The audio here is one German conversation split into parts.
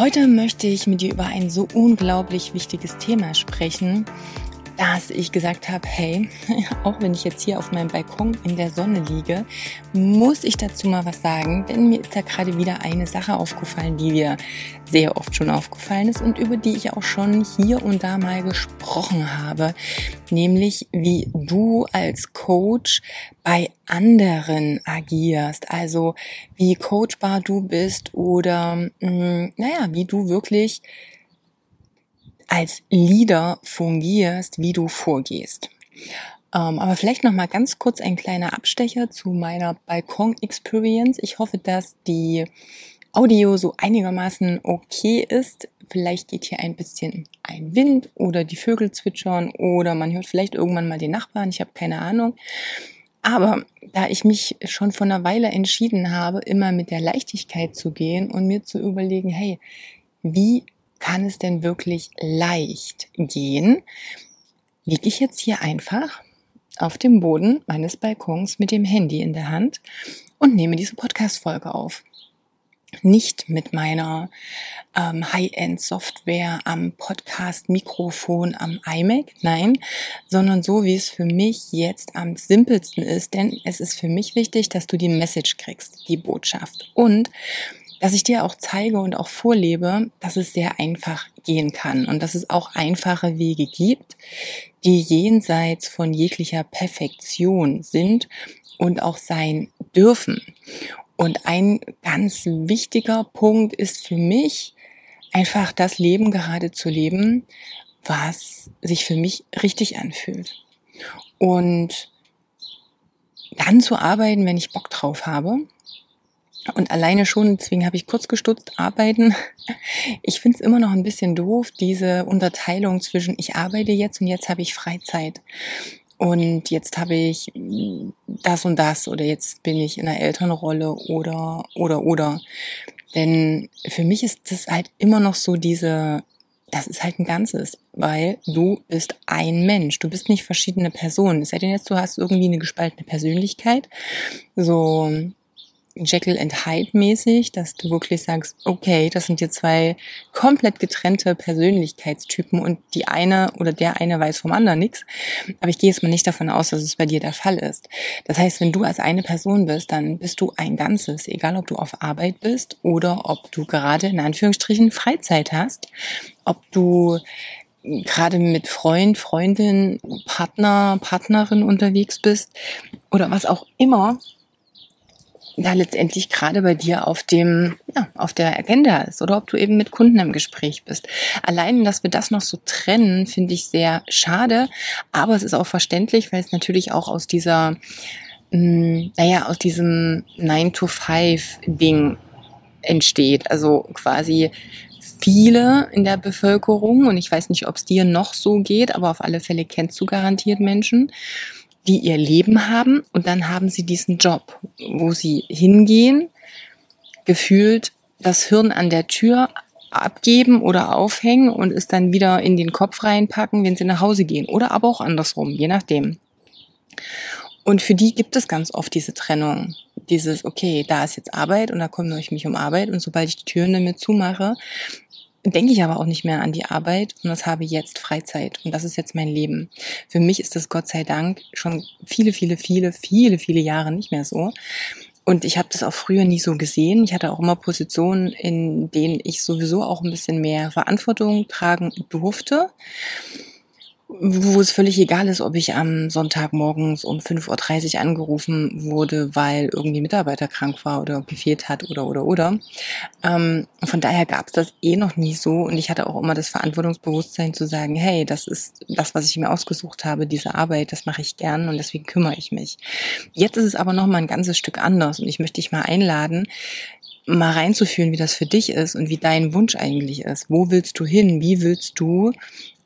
Heute möchte ich mit dir über ein so unglaublich wichtiges Thema sprechen, dass ich gesagt habe, hey, auch wenn ich jetzt hier auf meinem Balkon in der Sonne liege, muss ich dazu mal was sagen, denn mir ist da gerade wieder eine Sache aufgefallen, die mir sehr oft schon aufgefallen ist und über die ich auch schon hier und da mal gesprochen habe, nämlich wie du als Coach bei anderen agierst, also wie coachbar du bist oder mh, mm, naja, wie du wirklich als Leader fungierst, wie du vorgehst. Ähm, aber vielleicht noch mal ganz kurz ein kleiner Abstecher zu meiner Balkon Experience. Ich hoffe, dass die Audio so einigermaßen okay ist. Vielleicht geht hier ein bisschen ein Wind oder die Vögel zwitschern oder man hört vielleicht irgendwann mal den Nachbarn. Ich habe keine Ahnung. Aber da ich mich schon vor einer Weile entschieden habe, immer mit der Leichtigkeit zu gehen und mir zu überlegen, hey, wie kann es denn wirklich leicht gehen, liege ich jetzt hier einfach auf dem Boden meines Balkons mit dem Handy in der Hand und nehme diese Podcast-Folge auf. Nicht mit meiner ähm, High-End-Software am Podcast-Mikrofon am iMac, nein, sondern so, wie es für mich jetzt am simpelsten ist, denn es ist für mich wichtig, dass du die Message kriegst, die Botschaft. Und dass ich dir auch zeige und auch vorlebe, dass es sehr einfach gehen kann und dass es auch einfache Wege gibt, die jenseits von jeglicher Perfektion sind und auch sein dürfen. Und ein ganz wichtiger Punkt ist für mich, einfach das Leben gerade zu leben, was sich für mich richtig anfühlt. Und dann zu arbeiten, wenn ich Bock drauf habe und alleine schon, deswegen habe ich kurz gestutzt, arbeiten. Ich finde es immer noch ein bisschen doof, diese Unterteilung zwischen ich arbeite jetzt und jetzt habe ich Freizeit. Und jetzt habe ich das und das oder jetzt bin ich in einer Elternrolle oder, oder, oder. Denn für mich ist das halt immer noch so diese, das ist halt ein Ganzes, weil du bist ein Mensch. Du bist nicht verschiedene Personen. Es sei denn jetzt, du hast irgendwie eine gespaltene Persönlichkeit. So, Jekyll and Hyde mäßig, dass du wirklich sagst, okay, das sind hier zwei komplett getrennte Persönlichkeitstypen und die eine oder der eine weiß vom anderen nichts. Aber ich gehe jetzt mal nicht davon aus, dass es bei dir der Fall ist. Das heißt, wenn du als eine Person bist, dann bist du ein Ganzes, egal ob du auf Arbeit bist oder ob du gerade in Anführungsstrichen Freizeit hast, ob du gerade mit Freund, Freundin, Partner, Partnerin unterwegs bist oder was auch immer da letztendlich gerade bei dir auf dem, ja, auf der Agenda ist oder ob du eben mit Kunden im Gespräch bist. Allein, dass wir das noch so trennen, finde ich sehr schade, aber es ist auch verständlich, weil es natürlich auch aus dieser, mh, hm, naja, aus diesem 9-to-5-Ding entsteht. Also quasi viele in der Bevölkerung, und ich weiß nicht, ob es dir noch so geht, aber auf alle Fälle kennst du garantiert Menschen, die ihr Leben haben und dann haben sie diesen Job, wo sie hingehen, gefühlt das Hirn an der Tür abgeben oder aufhängen und es dann wieder in den Kopf reinpacken, wenn sie nach Hause gehen oder aber auch andersrum, je nachdem. Und für die gibt es ganz oft diese Trennung. Dieses, okay, da ist jetzt Arbeit und da kümmere ich mich um Arbeit und sobald ich die Türen damit zumache, denke ich aber auch nicht mehr an die Arbeit und das habe jetzt Freizeit und das ist jetzt mein Leben. Für mich ist das Gott sei Dank schon viele, viele, viele, viele, viele Jahre nicht mehr so. Und ich habe das auch früher nie so gesehen. Ich hatte auch immer Positionen, in denen ich sowieso auch ein bisschen mehr Verantwortung tragen durfte wo es völlig egal ist, ob ich am Sonntag morgens um 5.30 Uhr angerufen wurde, weil irgendwie Mitarbeiter krank war oder gefehlt hat oder oder oder. Ähm, von daher gab es das eh noch nie so und ich hatte auch immer das Verantwortungsbewusstsein zu sagen, hey, das ist das, was ich mir ausgesucht habe, diese Arbeit, das mache ich gern und deswegen kümmere ich mich. Jetzt ist es aber noch mal ein ganzes Stück anders und ich möchte dich mal einladen, mal reinzuführen, wie das für dich ist und wie dein Wunsch eigentlich ist. Wo willst du hin? Wie willst du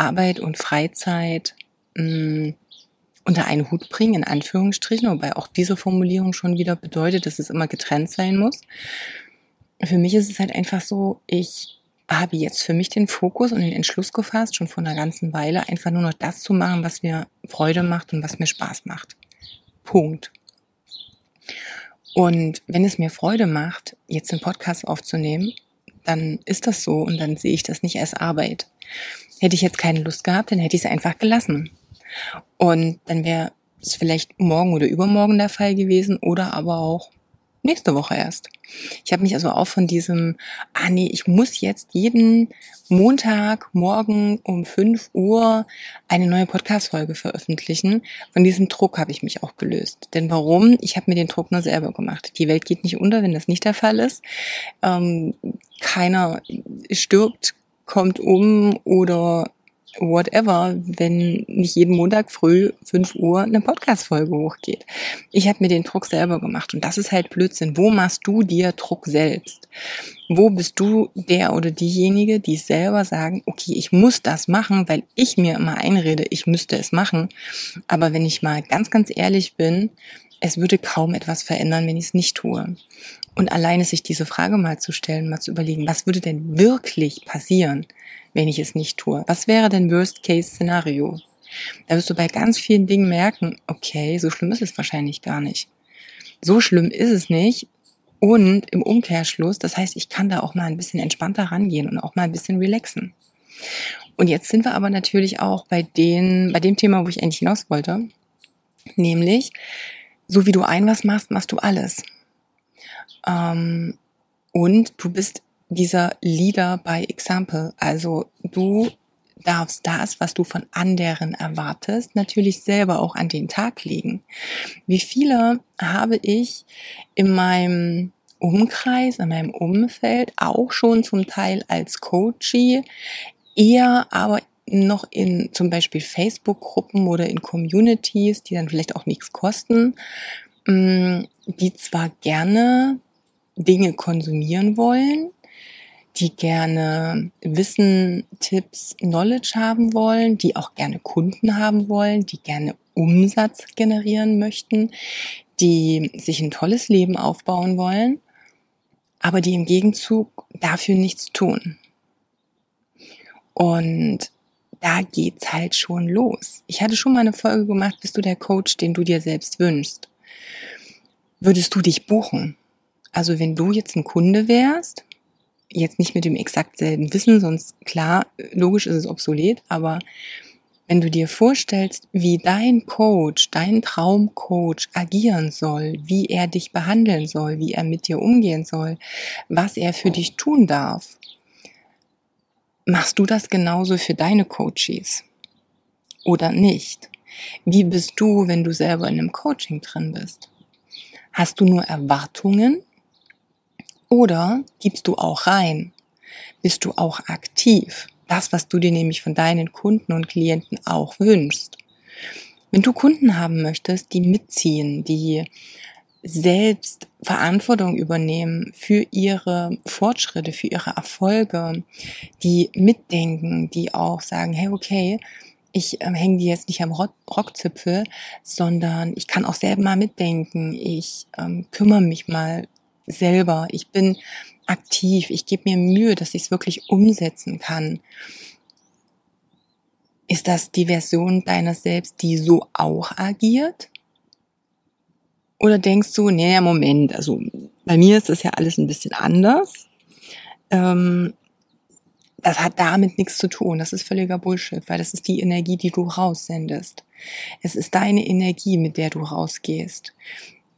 Arbeit und Freizeit mh, mm, unter einen Hut bringen, in Anführungsstrichen, wobei auch diese Formulierung schon wieder bedeutet, dass es immer getrennt sein muss. Für mich ist es halt einfach so, ich habe jetzt für mich den Fokus und den Entschluss gefasst, schon vor einer ganzen Weile, einfach nur noch das zu machen, was mir Freude macht und was mir Spaß macht. Punkt. Und wenn es mir Freude macht, jetzt den Podcast aufzunehmen, dann ist das so und dann sehe ich das nicht als Arbeit. Hätte ich jetzt keine Lust gehabt, dann hätte ich es einfach gelassen. Und dann wäre es vielleicht morgen oder übermorgen der Fall gewesen oder aber auch nächste Woche erst. Ich habe mich also auch von diesem, ah nee, ich muss jetzt jeden Montag morgen um 5 Uhr eine neue Podcast-Folge veröffentlichen. Von diesem Druck habe ich mich auch gelöst. Denn warum? Ich habe mir den Druck nur selber gemacht. Die Welt geht nicht unter, wenn das nicht der Fall ist. Ähm, keiner stirbt, kommt um oder whatever, wenn nicht jeden Montag früh 5 Uhr eine Podcast-Folge hochgeht. Ich habe mir den Druck selber gemacht und das ist halt Blödsinn. Wo machst du dir Druck selbst? Wo bist du der oder diejenige, die selber sagen, okay, ich muss das machen, weil ich mir immer einrede, ich müsste es machen. Aber wenn ich mal ganz, ganz ehrlich bin, es würde kaum etwas verändern, wenn ich es nicht tue. Und alleine sich diese Frage mal zu stellen, mal zu überlegen, was würde denn wirklich passieren, wenn ich es nicht tue? Was wäre denn Worst-Case-Szenario? Da wirst du bei ganz vielen Dingen merken, okay, so schlimm ist es wahrscheinlich gar nicht. So schlimm ist es nicht. Und im Umkehrschluss, das heißt, ich kann da auch mal ein bisschen entspannter rangehen und auch mal ein bisschen relaxen. Und jetzt sind wir aber natürlich auch bei den, bei dem Thema, wo ich eigentlich hinaus wollte. Nämlich, so wie du ein was machst, machst du alles. Ähm, und du bist dieser Leader by Example. Also du darfst das, was du von anderen erwartest, natürlich selber auch an den Tag legen. Wie viele habe ich in meinem Umkreis, in meinem Umfeld auch schon zum Teil als Coachie, eher aber noch in zum Beispiel Facebook-Gruppen oder in Communities, die dann vielleicht auch nichts kosten, mm, die zwar gerne Dinge konsumieren wollen, die gerne Wissen, Tipps, Knowledge haben wollen, die auch gerne Kunden haben wollen, die gerne Umsatz generieren möchten, die sich ein tolles Leben aufbauen wollen, aber die im Gegenzug dafür nichts tun. Und da geht's halt schon los. Ich hatte schon mal eine Folge gemacht, bist du der Coach, den du dir selbst wünschst? Würdest du dich buchen? Also wenn du jetzt ein Kunde wärst, jetzt nicht mit dem exakt selben Wissen, sonst klar, logisch ist es obsolet, aber wenn du dir vorstellst, wie dein Coach, dein Traumcoach agieren soll, wie er dich behandeln soll, wie er mit dir umgehen soll, was er für dich tun darf, machst du das genauso für deine Coaches oder nicht? Wie bist du, wenn du selber in einem Coaching drin bist? Hast du nur Erwartungen oder gibst du auch rein? Bist du auch aktiv? Das, was du dir nämlich von deinen Kunden und Klienten auch wünschst. Wenn du Kunden haben möchtest, die mitziehen, die selbst Verantwortung übernehmen für ihre Fortschritte, für ihre Erfolge, die mitdenken, die auch sagen, hey, okay, ich äh, hänge die jetzt nicht am Rockzipfel, sondern ich kann auch selber mal mitdenken. Ich ähm, kümmere mich mal selber. Ich bin aktiv. Ich gebe mir Mühe, dass ich es wirklich umsetzen kann. Ist das die Version deiner selbst, die so auch agiert? Oder denkst du, nee, Moment, also bei mir ist das ja alles ein bisschen anders. Ähm, das hat damit nichts zu tun. Das ist völliger Bullshit, weil das ist die Energie, die du raussendest. Es ist deine Energie, mit der du rausgehst.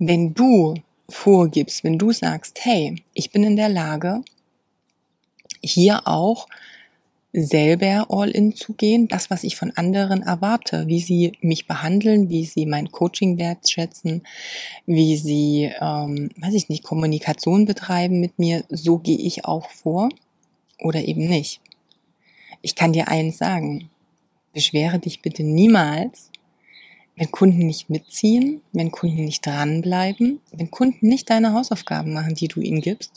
Wenn du vorgibst, wenn du sagst, hey, ich bin in der Lage, hier auch selber all in zu gehen, das, was ich von anderen erwarte, wie sie mich behandeln, wie sie mein Coaching wertschätzen, wie sie, ähm, weiß ich nicht, Kommunikation betreiben mit mir, so gehe ich auch vor oder eben nicht. Ich kann dir eins sagen, beschwere dich bitte niemals, wenn Kunden nicht mitziehen, wenn Kunden nicht dranbleiben, wenn Kunden nicht deine Hausaufgaben machen, die du ihnen gibst,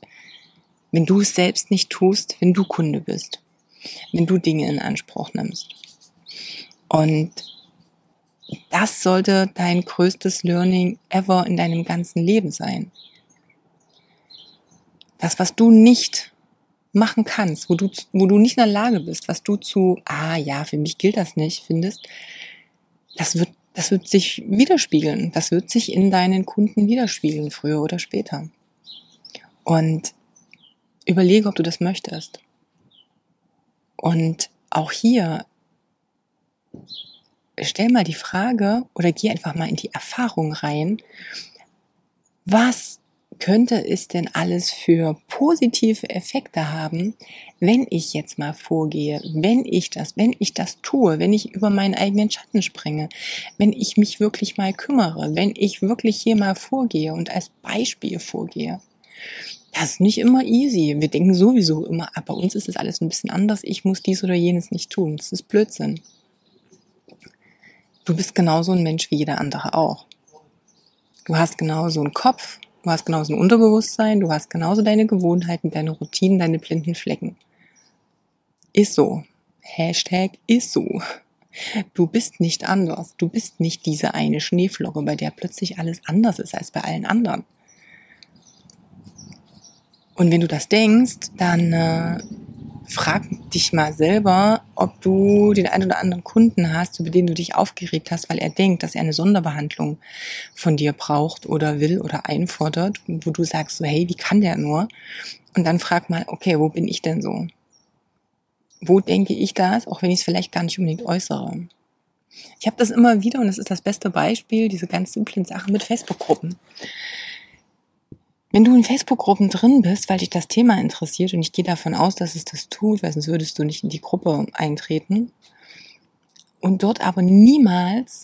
wenn du es selbst nicht tust, wenn du Kunde bist, wenn du Dinge in Anspruch nimmst. Und das sollte dein größtes Learning ever in deinem ganzen Leben sein. Das, was du nicht machen kannst, wo du, wo du nicht in der Lage bist, was du zu, ah ja, für mich gilt das nicht, findest, das wird, das wird sich widerspiegeln. Das wird sich in deinen Kunden widerspiegeln, früher oder später. Und überlege, ob du das möchtest. Und auch hier stell mal die Frage oder geh einfach mal in die Erfahrung rein. Was könnte es denn alles für positive Effekte haben, wenn ich jetzt mal vorgehe, wenn ich das, wenn ich das tue, wenn ich über meinen eigenen Schatten springe, wenn ich mich wirklich mal kümmere, wenn ich wirklich hier mal vorgehe und als Beispiel vorgehe. Das ist nicht immer easy. Wir denken sowieso immer, ah, bei uns ist es alles ein bisschen anders. Ich muss dies oder jenes nicht tun. Das ist Blödsinn. Du bist genauso ein Mensch wie jeder andere auch. Du hast genauso einen Kopf, du hast genauso ein Unterbewusstsein, du hast genauso deine Gewohnheiten, deine Routinen, deine blinden Flecken. Ist so. Hashtag ist so. Du bist nicht anders. Du bist nicht diese eine Schneeflocke, bei der plötzlich alles anders ist als bei allen anderen. Und wenn du das denkst, dann äh, frag dich mal selber, ob du den einen oder anderen Kunden hast, über den du dich aufgeregt hast, weil er denkt, dass er eine Sonderbehandlung von dir braucht oder will oder einfordert, wo du sagst so, hey, wie kann der nur? Und dann frag mal, okay, wo bin ich denn so? Wo denke ich das, auch wenn ich es vielleicht gar nicht unbedingt äußere? Ich habe das immer wieder und das ist das beste Beispiel, diese ganz simplen Sachen mit Facebook-Gruppen. Wenn du in Facebook-Gruppen drin bist, weil dich das Thema interessiert, und ich gehe davon aus, dass es das tut, weil sonst würdest du nicht in die Gruppe eintreten, und dort aber niemals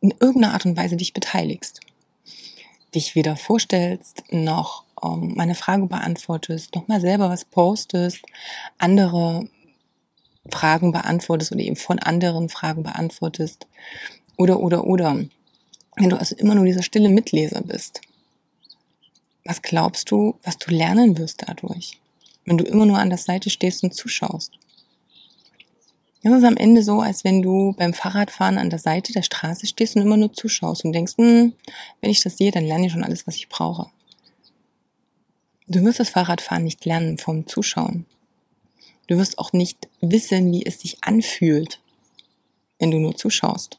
in irgendeiner Art und Weise dich beteiligst, dich weder vorstellst, noch ähm, meine Frage beantwortest, noch mal selber was postest, andere Fragen beantwortest oder eben von anderen Fragen beantwortest, oder, oder, oder. Wenn du also immer nur dieser stille Mitleser bist, was glaubst du, was du lernen wirst dadurch, wenn du immer nur an der Seite stehst und zuschaust? Es ist am Ende so, als wenn du beim Fahrradfahren an der Seite der Straße stehst und immer nur zuschaust und denkst, hm, wenn ich das sehe, dann lerne ich schon alles, was ich brauche. Du wirst das Fahrradfahren nicht lernen vom Zuschauen. Du wirst auch nicht wissen, wie es sich anfühlt, wenn du nur zuschaust.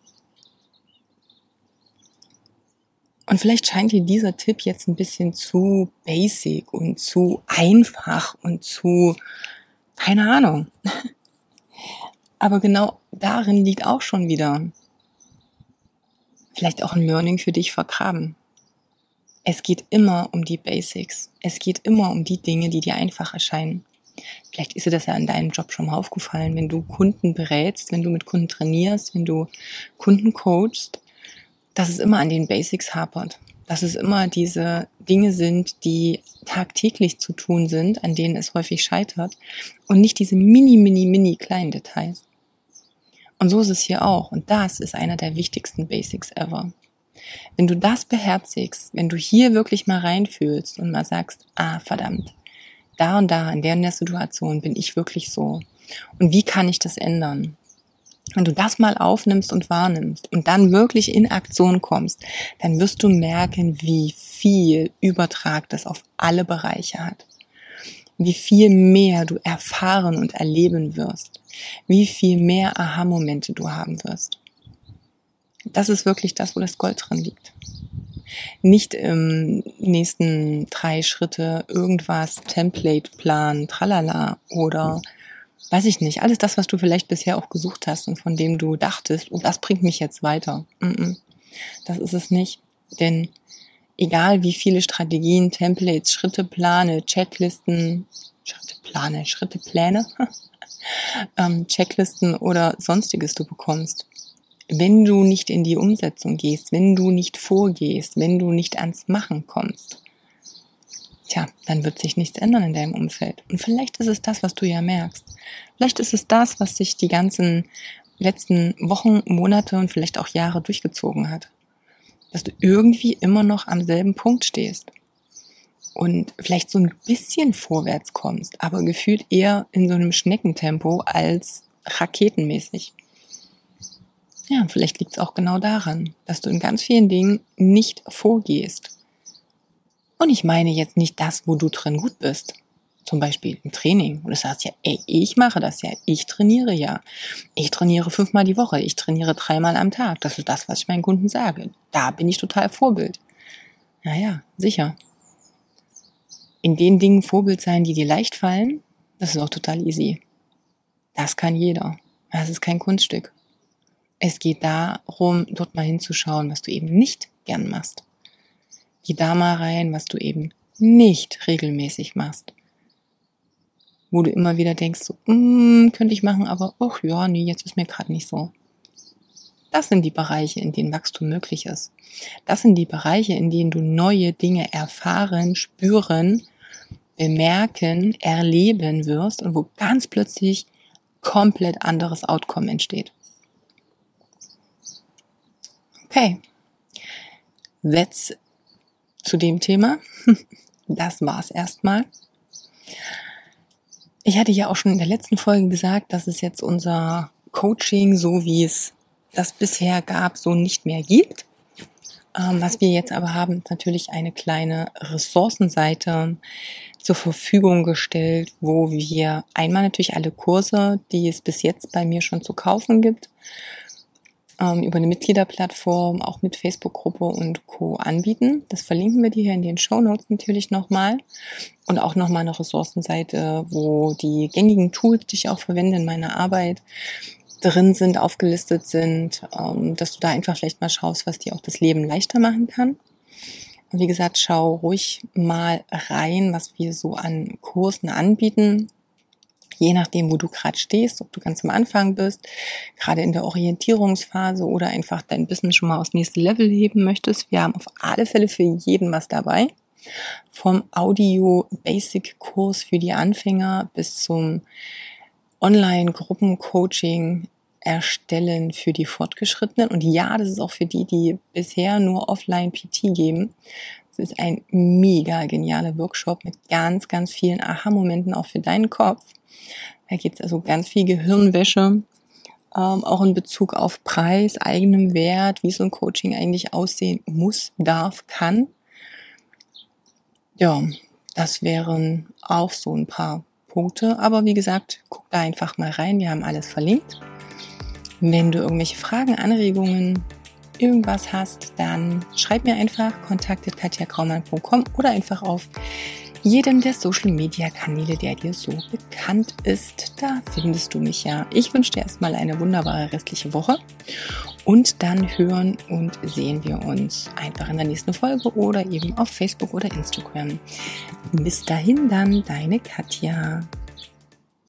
Und vielleicht scheint dir dieser Tipp jetzt ein bisschen zu basic und zu einfach und zu, keine Ahnung. Aber genau darin liegt auch schon wieder vielleicht auch ein Learning für dich vergraben. Es geht immer um die Basics. Es geht immer um die Dinge, die dir einfach erscheinen. Vielleicht ist dir das ja in deinem Job schon mal aufgefallen, wenn du Kunden berätst, wenn du mit Kunden trainierst, wenn du Kunden coachst, dass es immer an den Basics hapert. Dass es immer diese Dinge sind, die tagtäglich zu tun sind, an denen es häufig scheitert und nicht diese mini, mini, mini kleinen Details. Und so ist es hier auch. Und das ist einer der wichtigsten Basics ever. Wenn du das beherzigst, wenn du hier wirklich mal reinfühlst und mal sagst, ah, verdammt, da und da, in der, in der Situation bin ich wirklich so. Und wie kann ich das ändern? Wenn du das mal aufnimmst und wahrnimmst und dann wirklich in Aktion kommst, dann wirst du merken, wie viel Übertrag das auf alle Bereiche hat. Wie viel mehr du erfahren und erleben wirst. Wie viel mehr Aha-Momente du haben wirst. Das ist wirklich das, wo das Gold drin liegt. Nicht im nächsten drei Schritte irgendwas, Template, Plan, tralala oder weiß ich nicht, alles das, was du vielleicht bisher auch gesucht hast und von dem du dachtest, oh, das bringt mich jetzt weiter. Das ist es nicht. Denn egal wie viele Strategien, Templates, Schrittepläne, Checklisten, Schrittepläne, Schrittepläne, ähm, Checklisten oder sonstiges du bekommst, wenn du nicht in die Umsetzung gehst, wenn du nicht vorgehst, wenn du nicht ans Machen kommst, tja, dann wird sich nichts ändern in deinem Umfeld. Und vielleicht ist es das, was du ja merkst. Vielleicht ist es das, was sich die ganzen letzten Wochen, Monate und vielleicht auch Jahre durchgezogen hat. Dass du irgendwie immer noch am selben Punkt stehst. und vielleicht so ein bisschen vorwärts kommst, aber gefühlt eher in so einem Schneckentempo als raketenmäßig. Ja, vielleicht liegt es auch genau daran, dass du in ganz vielen Dingen nicht vorgehst. Und ich meine jetzt nicht das, wo du drin gut bist. Zum Beispiel im Training. Und du sagst ja, ey, ich mache das ja. Ich trainiere ja. Ich trainiere fünfmal die Woche. Ich trainiere dreimal am Tag. Das ist das, was ich meinen Kunden sage. Da bin ich total Vorbild. Naja, sicher. In den Dingen Vorbild sein, die dir leicht fallen, das ist auch total easy. Das kann jeder. Das ist kein Kunststück. Es geht darum, dort mal hinzuschauen, was du eben nicht gern machst. Da mal rein, was du eben nicht regelmäßig machst. Wo du immer wieder denkst, so, mm, könnte ich machen, aber ach ja, nee, jetzt ist mir gerade nicht so. Das sind die Bereiche, in denen Wachstum möglich ist. Das sind die Bereiche, in denen du neue Dinge erfahren, spüren, bemerken, erleben wirst und wo ganz plötzlich komplett anderes Outcome entsteht. Okay, that's zu dem Thema. Das war's erstmal. Ich hatte ja auch schon in der letzten Folge gesagt, dass es jetzt unser Coaching, so wie es das bisher gab, so nicht mehr gibt. Ähm, was wir jetzt aber haben, ist natürlich eine kleine Ressourcenseite zur Verfügung gestellt, wo wir einmal natürlich alle Kurse, die es bis jetzt bei mir schon zu kaufen gibt, ähm, über eine Mitgliederplattform, auch mit Facebook-Gruppe und Co. anbieten. Das verlinken wir dir hier in den Show Notes natürlich nochmal. Und auch nochmal eine Ressourcenseite, wo die gängigen Tools, die ich auch verwende in meiner Arbeit, drin sind, aufgelistet sind, ähm, dass du da einfach vielleicht mal schaust, was dir auch das Leben leichter machen kann. Wie gesagt, schau ruhig mal rein, was wir so an Kursen anbieten je nachdem, wo du gerade stehst, ob du ganz am Anfang bist, gerade in der Orientierungsphase oder einfach dein Business schon mal aufs nächste Level heben möchtest. Wir haben auf alle Fälle für jeden was dabei. Vom Audio Basic Kurs für die Anfänger bis zum Online Gruppencoaching erstellen für die Fortgeschrittenen. Und ja, das ist auch für die, die bisher nur offline PT geben. Es ist ein mega genialer Workshop mit ganz, ganz vielen Aha-Momenten auch für deinen Kopf. Da geht es also ganz viel Gehirnwäsche, ähm, auch in Bezug auf Preis, eigenem Wert, wie so ein Coaching eigentlich aussehen muss, darf, kann. Ja, das wären auch so ein paar Punkte. Aber wie gesagt, guck da einfach mal rein. Wir haben alles verlinkt. Wenn du irgendwelche Fragen, Anregungen, irgendwas hast, dann schreib mir einfach kontaktet.katjakraumann.com oder einfach auf jedem der Social Media Kanäle, der dir so bekannt ist. Da findest du mich ja. Ich wünsche dir erstmal eine wunderbare restliche Woche und dann hören und sehen wir uns einfach in der nächsten Folge oder eben auf Facebook oder Instagram. Bis dahin dann, deine Katja.